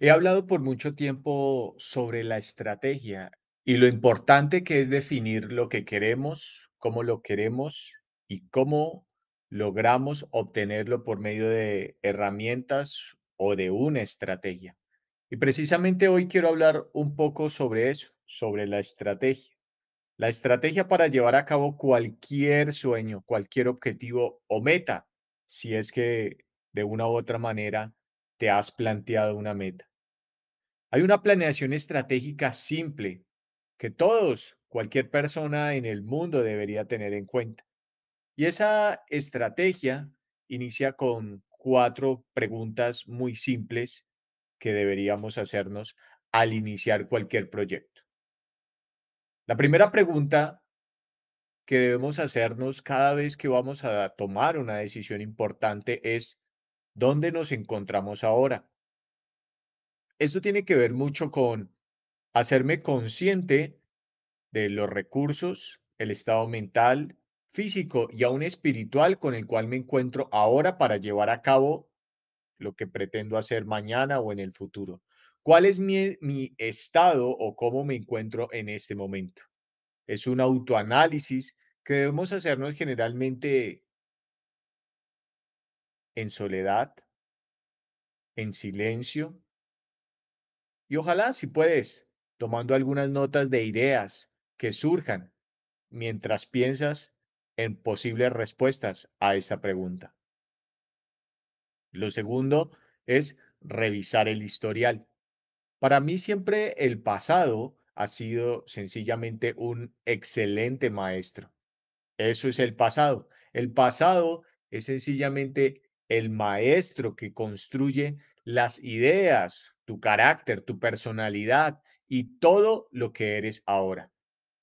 He hablado por mucho tiempo sobre la estrategia y lo importante que es definir lo que queremos, cómo lo queremos y cómo logramos obtenerlo por medio de herramientas o de una estrategia. Y precisamente hoy quiero hablar un poco sobre eso, sobre la estrategia. La estrategia para llevar a cabo cualquier sueño, cualquier objetivo o meta, si es que de una u otra manera te has planteado una meta. Hay una planeación estratégica simple que todos, cualquier persona en el mundo debería tener en cuenta. Y esa estrategia inicia con cuatro preguntas muy simples que deberíamos hacernos al iniciar cualquier proyecto. La primera pregunta que debemos hacernos cada vez que vamos a tomar una decisión importante es, ¿dónde nos encontramos ahora? Esto tiene que ver mucho con hacerme consciente de los recursos, el estado mental, físico y aún espiritual con el cual me encuentro ahora para llevar a cabo lo que pretendo hacer mañana o en el futuro. ¿Cuál es mi, estado o cómo me encuentro en este momento? Es un autoanálisis que debemos hacernos generalmente en soledad, en silencio y ojalá, si puedes, tomando algunas notas de ideas que surjan mientras piensas en posibles respuestas a esta pregunta. Lo segundo es revisar el historial. Para mí siempre el pasado ha sido sencillamente un excelente maestro. Eso es el pasado. El pasado es sencillamente el maestro que construye las ideas, tu carácter, tu personalidad y todo lo que eres ahora.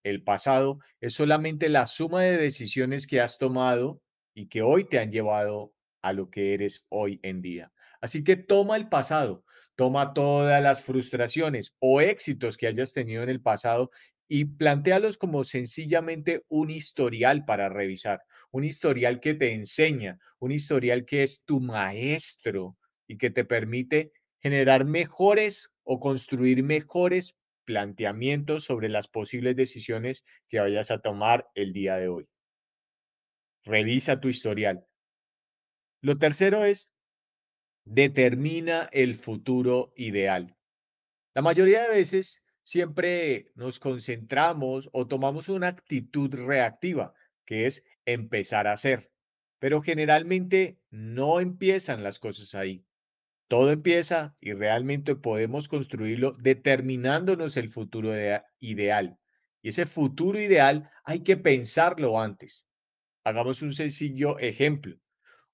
El pasado es solamente la suma de decisiones que has tomado y que hoy te han llevado a lo que eres hoy en día. Así que toma el pasado, toma todas las frustraciones o éxitos que hayas tenido en el pasado y plantéalos como sencillamente un historial para revisar, un historial que te enseña, un historial que es tu maestro y que te permite generar mejores o construir mejores planteamientos sobre las posibles decisiones que vayas a tomar el día de hoy. Revisa tu historial. Lo tercero es, determina el futuro ideal. La mayoría de veces siempre nos concentramos o tomamos una actitud reactiva, que es empezar a hacer, pero generalmente no empiezan las cosas ahí. Todo empieza y realmente podemos construirlo determinándonos el futuro ideal. Y ese futuro ideal hay que pensarlo antes. Hagamos un sencillo ejemplo.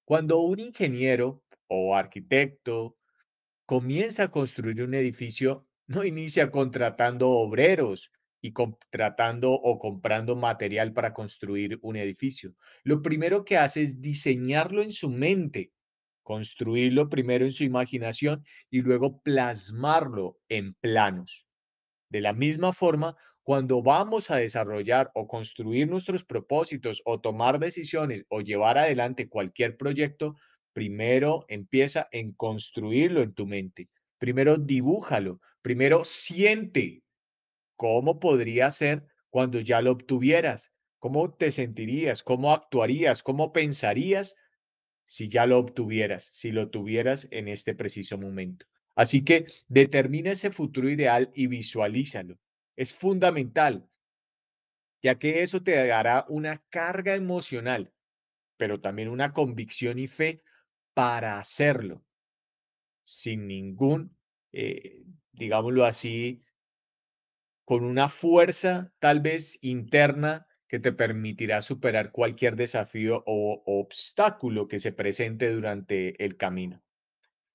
Cuando un ingeniero o arquitecto comienza a construir un edificio, no inicia contratando obreros y contratando o comprando material para construir un edificio. Lo primero que hace es diseñarlo en su mente construirlo primero en su imaginación y luego plasmarlo en planos. De la misma forma, cuando vamos a desarrollar o construir nuestros propósitos o tomar decisiones o llevar adelante cualquier proyecto, primero empieza en construirlo en tu mente. Primero dibújalo, primero siente cómo podría ser cuando ya lo obtuvieras, cómo te sentirías, cómo actuarías, cómo pensarías si ya lo obtuvieras, si lo tuvieras en este preciso momento. Así que determina ese futuro ideal y visualízalo. Es fundamental, ya que eso te dará una carga emocional, pero también una convicción y fe para hacerlo, sin ningún, eh, digámoslo así, con una fuerza tal vez interna que te permitirá superar cualquier desafío o obstáculo que se presente durante el camino.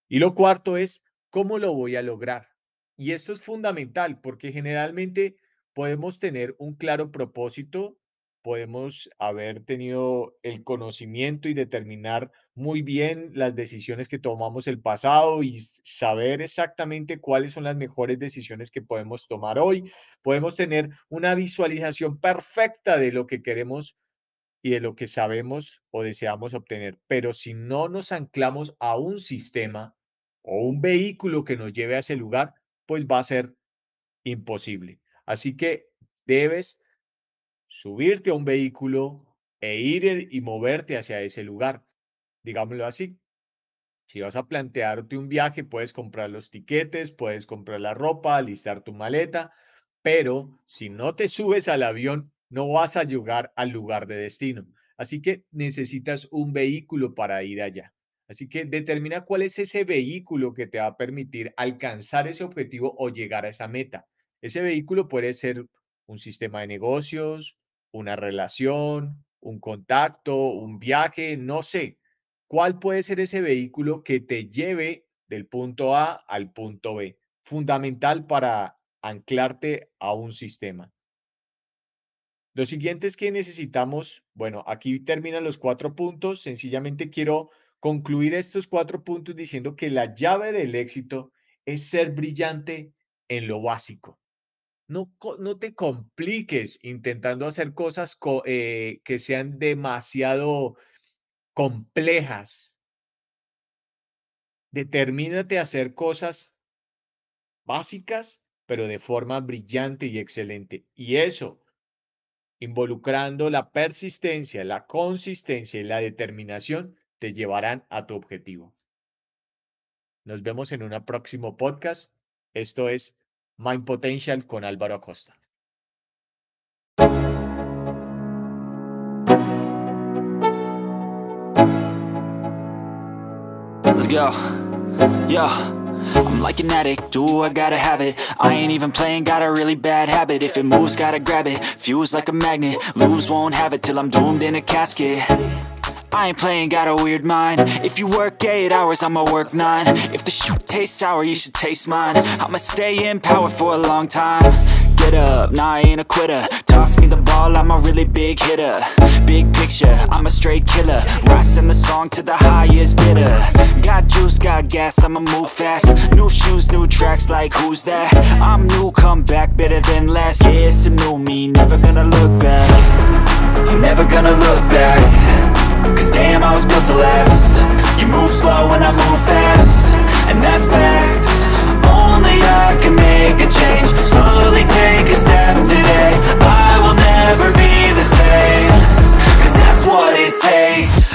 Y lo cuarto es, ¿cómo lo voy a lograr? Y esto es fundamental porque generalmente podemos tener un claro propósito podemos haber tenido el conocimiento y determinar muy bien las decisiones que tomamos el pasado y saber exactamente cuáles son las mejores decisiones que podemos tomar hoy. Podemos tener una visualización perfecta de lo que queremos y de lo que sabemos o deseamos obtener, pero si no nos anclamos a un sistema o un vehículo que nos lleve a ese lugar, pues va a ser imposible. Así que debes subirte a un vehículo e ir y moverte hacia ese lugar, digámoslo así. Si vas a plantearte un viaje, puedes comprar los tiquetes, puedes comprar la ropa, alistar tu maleta, pero si no te subes al avión, no vas a llegar al lugar de destino. Así que necesitas un vehículo para ir allá. Así que determina cuál es ese vehículo que te va a permitir alcanzar ese objetivo o llegar a esa meta. Ese vehículo puede ser un sistema de negocios, una relación, un contacto, un viaje, no sé. ¿Cuál puede ser ese vehículo que te lleve del punto A al punto B? Fundamental para anclarte a un sistema. Lo siguiente es que necesitamos, bueno, aquí terminan los cuatro puntos. Sencillamente quiero concluir estos cuatro puntos diciendo que la llave del éxito es ser brillante en lo básico. No, no te compliques intentando hacer cosas eh, que sean demasiado complejas. Determínate a hacer cosas básicas, pero de forma brillante y excelente. Y eso, involucrando la persistencia, la consistencia y la determinación, te llevarán a tu objetivo. Nos vemos en un próximo podcast. Esto es Mind Potential con Álvaro Acosta. Go. Yeah. I'm like an addict, do I gotta have it? I ain't even playing, got a really bad habit. If it moves, gotta grab it, fuse like a magnet. Lose, won't have it till I'm doomed in a casket. I ain't playing, got a weird mind. If you work 8 hours, I'ma work 9 If the shoot tastes sour, you should taste mine. I'ma stay in power for a long time Get up, nah I ain't a quitter. Toss me the ball, I'm a really big hitter. Big picture, I'm a straight killer. Rising the song to the highest bidder. Got juice, got gas, I'ma move fast. New shoes, new tracks, like who's that? I'm new, come back, better than last Yeah, it's a new me, never gonna look back. You Never gonna look back. Cause damn, I was built to last. You move slow and I move fast. And that's facts Only I can make a change. Slowly take a step today. I will never be the same. Cause that's what it takes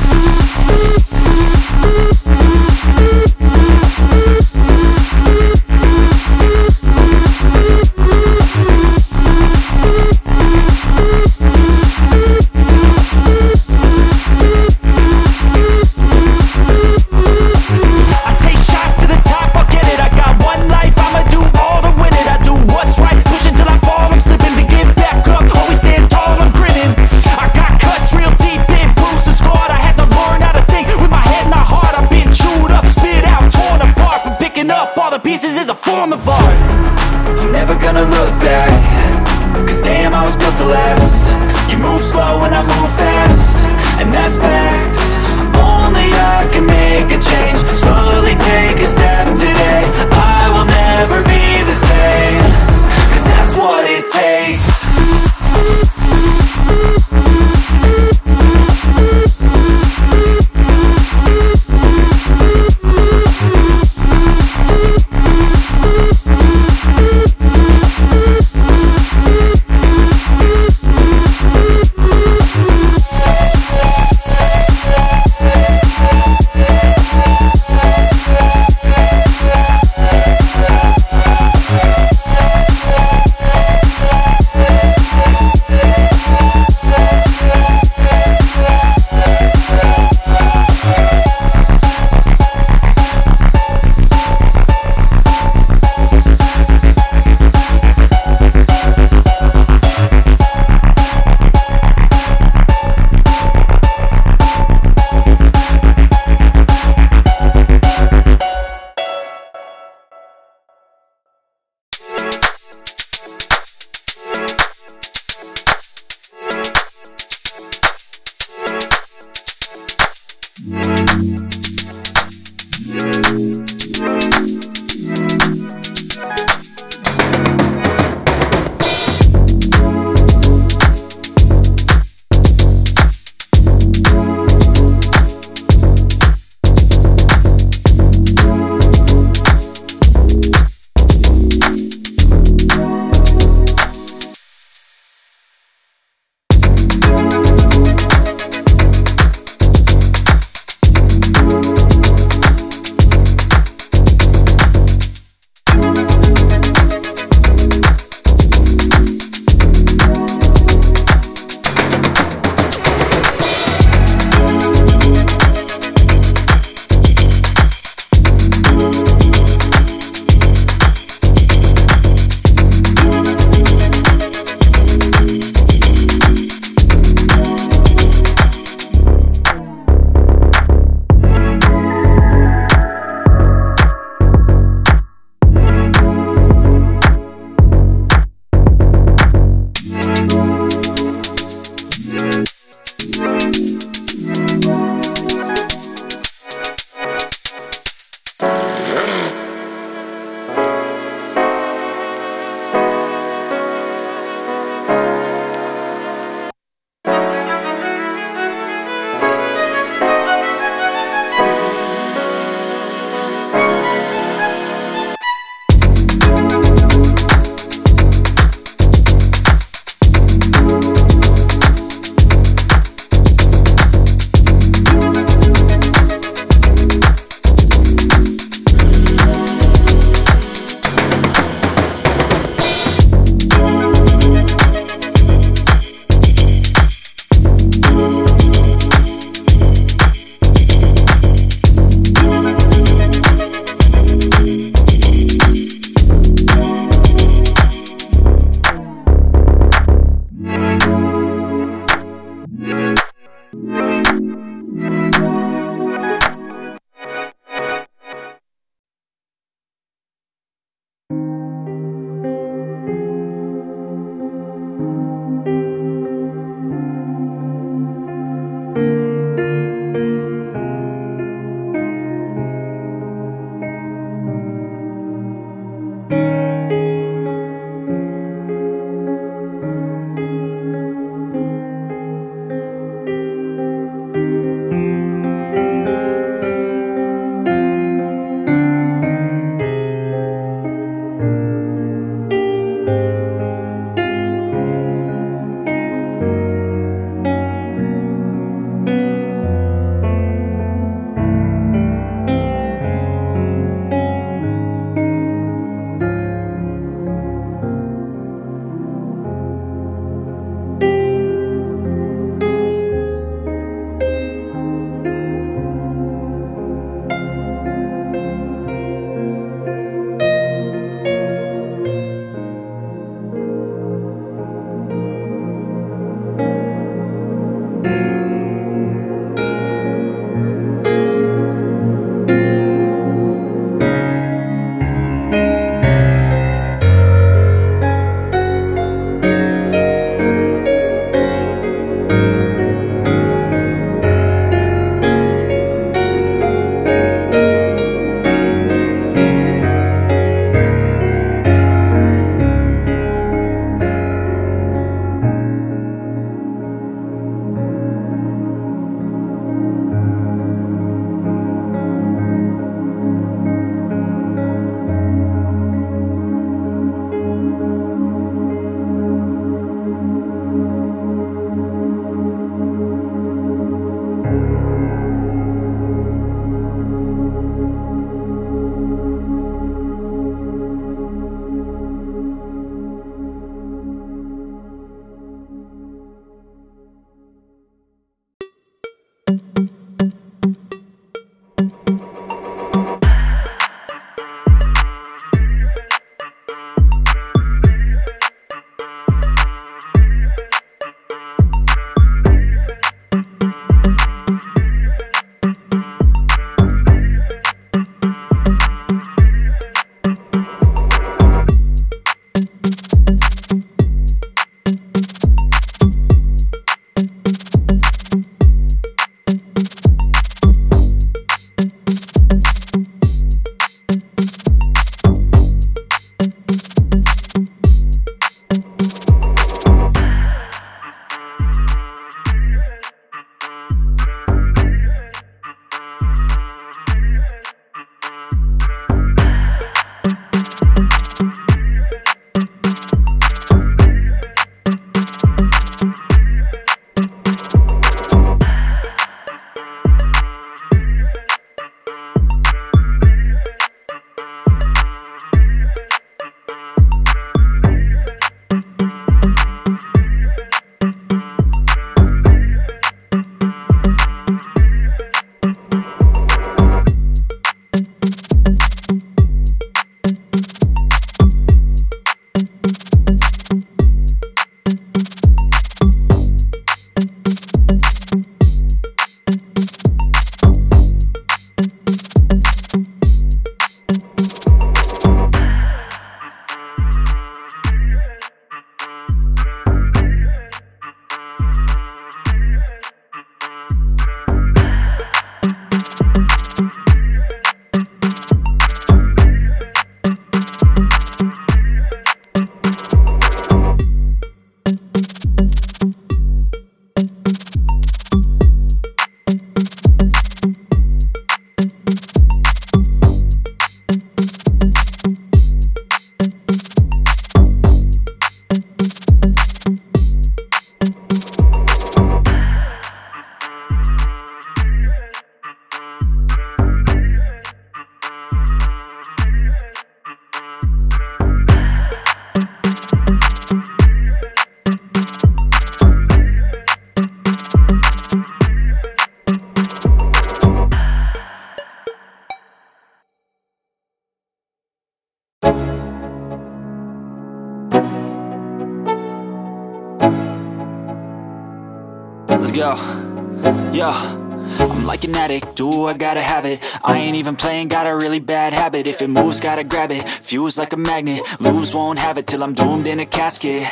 do I gotta have it. I ain't even playing, got a really bad habit. If it moves, gotta grab it, fuse like a magnet. Lose, won't have it till I'm doomed in a casket.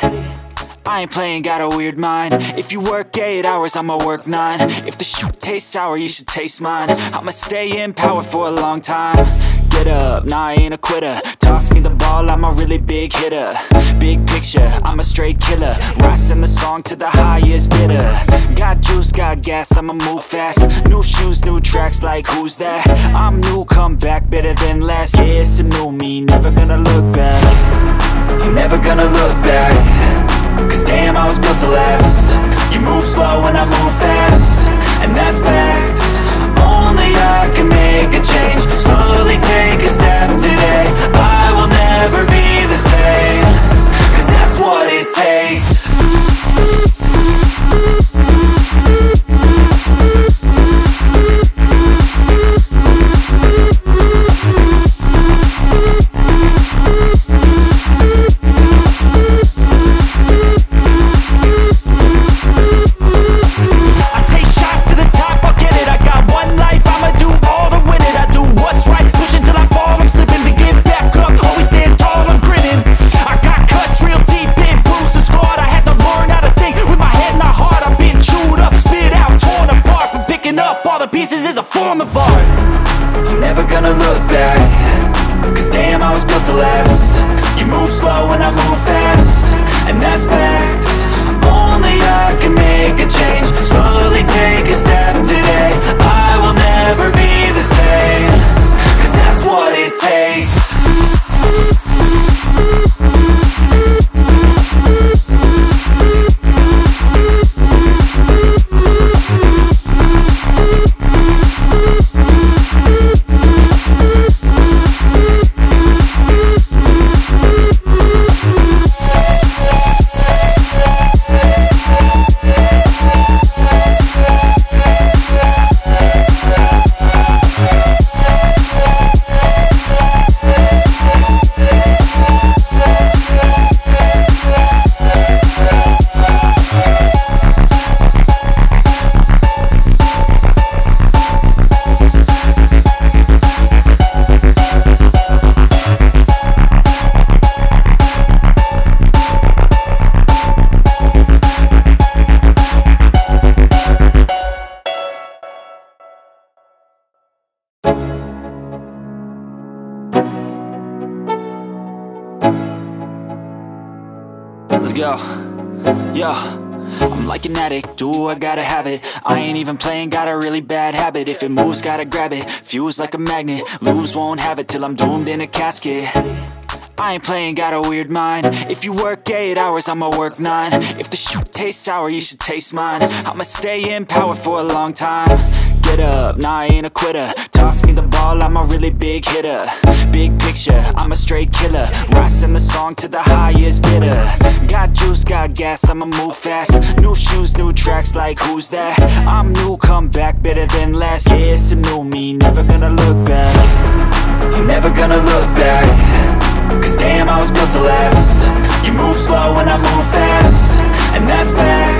I ain't playing, got a weird mind. If you work 8 hours, I'ma work 9 If the shoot tastes sour, you should taste mine. I'ma stay in power for a long time. Get up, nah I ain't a quitter. Toss me the ball, I'm a really big hitter. Big picture, I'm a straight killer. Rising the song to the highest bidder. Got juice, got gas, I'ma move fast. New shoes, new tracks, like who's that? I'm new, come back, better than last Yeah, it's a new me, never gonna look back. Never gonna look back. Cause damn, I was built to last. You move slow and I move fast. And that's facts. Only I pieces is a form of art. I'm never gonna look back. Cause damn, I was built to last. You move slow and I move fast. And that's facts. Only I can make a change Let's go. I'm like an addict, do I gotta have it? I ain't even playing, got a really bad habit. If it moves, gotta grab it, fuse like a magnet. Lose, won't have it till I'm doomed in a casket. I ain't playing, got a weird mind. If you work 8 hours, I'ma work 9 If the shoot tastes sour, you should taste mine. I'ma stay in power for a long time Get up, nah I ain't a quitter. Toss me the ball, I'm a really big hitter. Big picture, I'm a straight killer. Rising the song to the highest bidder. Got juice, got gas, I'ma move fast. New shoes, new tracks, like who's that? I'm new, come back, better than last Yeah, it's a new me, never gonna look back. Never gonna look back. Cause damn, I was built to last. You move slow and I move fast. And that's facts